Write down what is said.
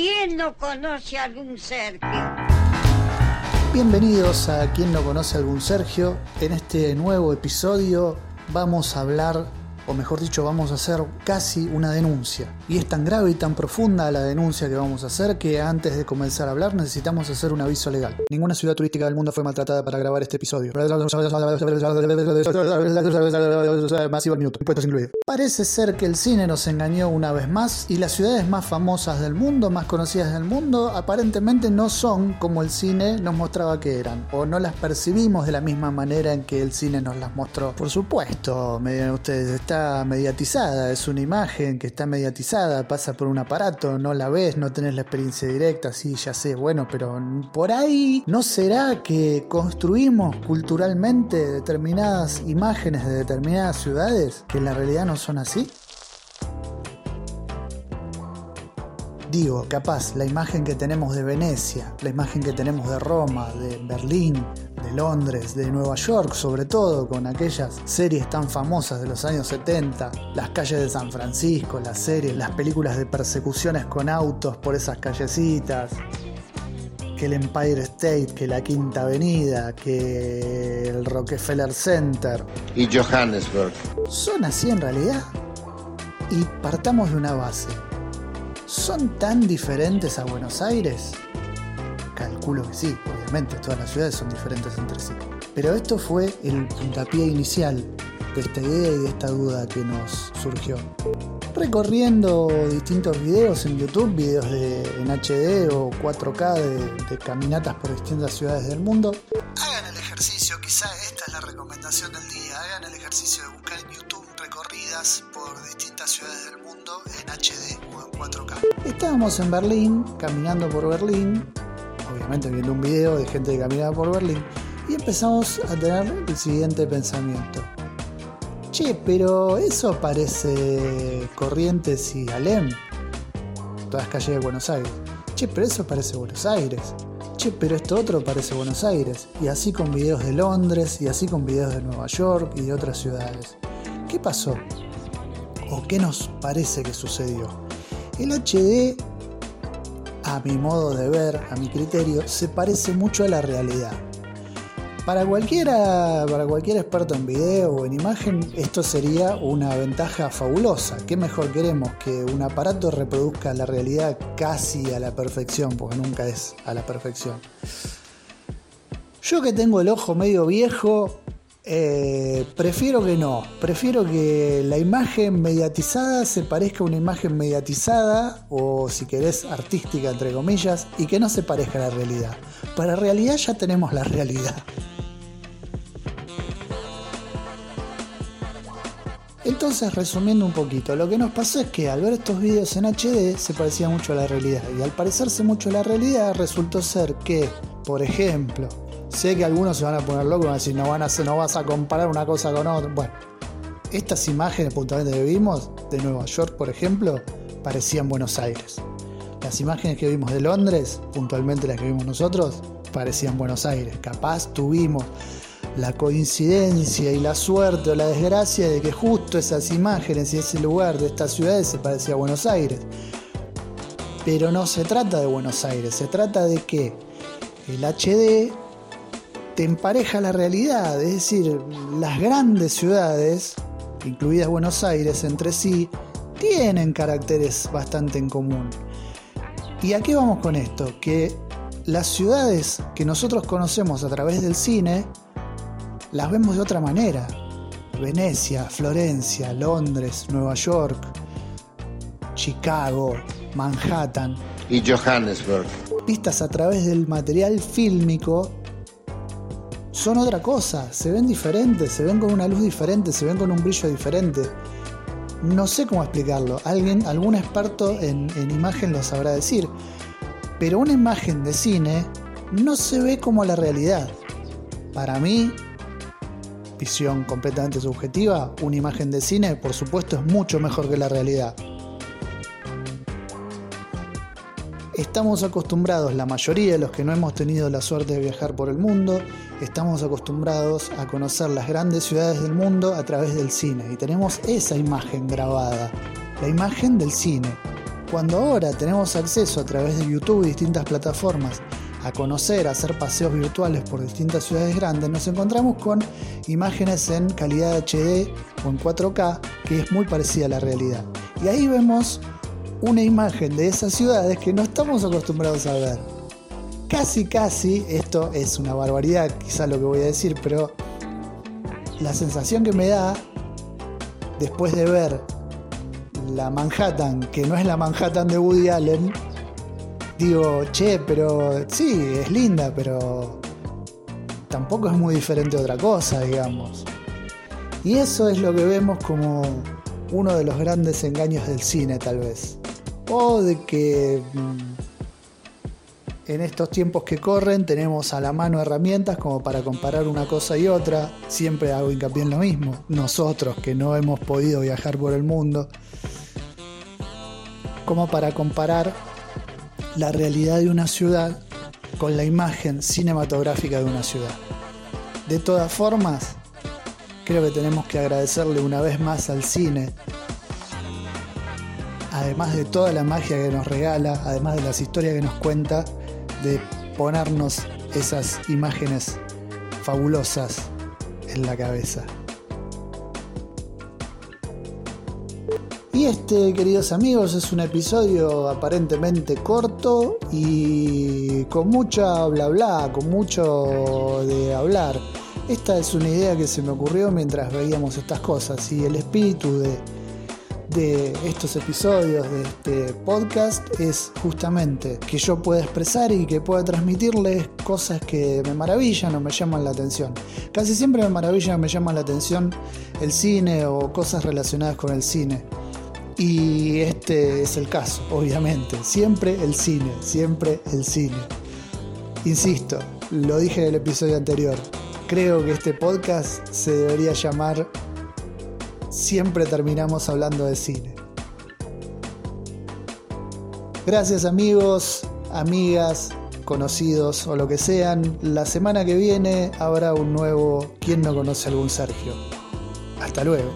¿Quién no conoce a algún Sergio? Bienvenidos a quien no conoce a algún Sergio. En este nuevo episodio vamos a hablar o mejor dicho, vamos a hacer casi una denuncia. Y es tan grave y tan profunda la denuncia que vamos a hacer que antes de comenzar a hablar necesitamos hacer un aviso legal. Ninguna ciudad turística del mundo fue maltratada para grabar este episodio. Parece ser que el cine nos engañó una vez más y las ciudades más famosas del mundo, más conocidas del mundo, aparentemente no son como el cine nos mostraba que eran, o no las percibimos de la misma manera en que el cine nos las mostró. Por supuesto, ustedes, mediatizada, es una imagen que está mediatizada, pasa por un aparato, no la ves, no tenés la experiencia directa, sí, ya sé, bueno, pero por ahí no será que construimos culturalmente determinadas imágenes de determinadas ciudades que en la realidad no son así? Digo, capaz, la imagen que tenemos de Venecia, la imagen que tenemos de Roma, de Berlín, de Londres, de Nueva York, sobre todo con aquellas series tan famosas de los años 70, las calles de San Francisco, las series, las películas de persecuciones con autos por esas callecitas, que el Empire State, que la Quinta Avenida, que el Rockefeller Center. Y Johannesburg. ¿Son así en realidad? Y partamos de una base ¿Son tan diferentes a Buenos Aires? Calculo que sí, obviamente, todas las ciudades son diferentes entre sí. Pero esto fue el puntapié inicial de esta idea y de esta duda que nos surgió. Recorriendo distintos videos en YouTube, videos de, en HD o 4K de, caminatas por distintas ciudades del mundo, hagan el ejercicio, quizá esta es la recomendación del día, hagan el ejercicio de buscar en YouTube recorridas por distintas ciudades del mundo en HD o en 4K. Estábamos en Berlín, caminando por Berlín, obviamente viendo un video de gente que caminaba por Berlín, y empezamos a tener el siguiente pensamiento. Che, pero eso parece Corrientes y Alem, todas calles de Buenos Aires. Che, pero eso parece Buenos Aires. Che, pero esto otro parece Buenos Aires. Y así con videos de Londres, y así con videos de Nueva York y de otras ciudades. ¿Qué pasó? ¿O qué nos parece que sucedió? El HD, a mi modo de ver, a mi criterio, se parece mucho a la realidad. Para cualquiera, para cualquier experto en video o en imagen, esto sería una ventaja fabulosa. ¿Qué mejor queremos? Que un aparato reproduzca la realidad casi a la perfección, porque nunca es a la perfección. Yo que tengo el ojo medio viejo, eh, prefiero que no, prefiero que la imagen mediatizada se parezca a una imagen mediatizada o si querés artística entre comillas y que no se parezca a la realidad. Para realidad ya tenemos la realidad. Entonces, resumiendo un poquito, lo que nos pasó es que al ver estos vídeos en HD se parecía mucho a la realidad y al parecerse mucho a la realidad resultó ser que, por ejemplo, Sé que algunos se van a poner locos y van a decir, no, van a, no vas a comparar una cosa con otra. Bueno, estas imágenes puntualmente que vimos de Nueva York, por ejemplo, parecían Buenos Aires. Las imágenes que vimos de Londres, puntualmente las que vimos nosotros, parecían Buenos Aires. Capaz tuvimos la coincidencia y la suerte o la desgracia de que justo esas imágenes y ese lugar de estas ciudades se parecía a Buenos Aires. Pero no se trata de Buenos Aires, se trata de que el HD te empareja la realidad, es decir, las grandes ciudades, incluidas Buenos Aires, entre sí, tienen caracteres bastante en común. ¿Y a qué vamos con esto? Que las ciudades que nosotros conocemos a través del cine, las vemos de otra manera. Venecia, Florencia, Londres, Nueva York, Chicago, Manhattan. Y Johannesburg. Vistas a través del material fílmico son otra cosa, se ven diferentes, se ven con una luz diferente, se ven con un brillo diferente. No sé cómo explicarlo, alguien, algún experto en, en imagen lo sabrá decir, pero una imagen de cine no se ve como la realidad. Para mí, visión completamente subjetiva, una imagen de cine por supuesto es mucho mejor que la realidad. Estamos acostumbrados, la mayoría de los que no hemos tenido la suerte de viajar por el mundo, estamos acostumbrados a conocer las grandes ciudades del mundo a través del cine y tenemos esa imagen grabada, la imagen del cine. Cuando ahora tenemos acceso a través de YouTube y distintas plataformas a conocer, a hacer paseos virtuales por distintas ciudades grandes, nos encontramos con imágenes en calidad HD o en 4K que es muy parecida a la realidad. Y ahí vemos una imagen de esas ciudades que no estamos acostumbrados a ver. Casi, casi, esto es una barbaridad, quizá lo que voy a decir, pero la sensación que me da después de ver la Manhattan, que no es la Manhattan de Woody Allen, digo, che, pero sí, es linda, pero tampoco es muy diferente a otra cosa, digamos. Y eso es lo que vemos como uno de los grandes engaños del cine, tal vez. O de que mm, en estos tiempos que corren tenemos a la mano herramientas como para comparar una cosa y otra. Siempre hago hincapié en lo mismo. Nosotros que no hemos podido viajar por el mundo, como para comparar la realidad de una ciudad con la imagen cinematográfica de una ciudad. De todas formas, creo que tenemos que agradecerle una vez más al cine, además de toda la magia que nos regala, además de las historias que nos cuenta, de ponernos esas imágenes fabulosas en la cabeza. Y este, queridos amigos, es un episodio aparentemente corto y con mucha bla bla, con mucho de hablar. Esta es una idea que se me ocurrió mientras veíamos estas cosas y el espíritu de, de estos episodios de este podcast es justamente que yo pueda expresar y que pueda transmitirles cosas que me maravillan o me llaman la atención. Casi siempre me maravillan o me llaman la atención el cine o cosas relacionadas con el cine. Y este es el caso, obviamente. Siempre el cine, siempre el cine. Insisto, lo dije en el episodio anterior. Creo que este podcast se debería llamar Siempre terminamos hablando de cine. Gracias amigos, amigas, conocidos o lo que sean. La semana que viene habrá un nuevo ¿Quién no conoce algún Sergio? Hasta luego.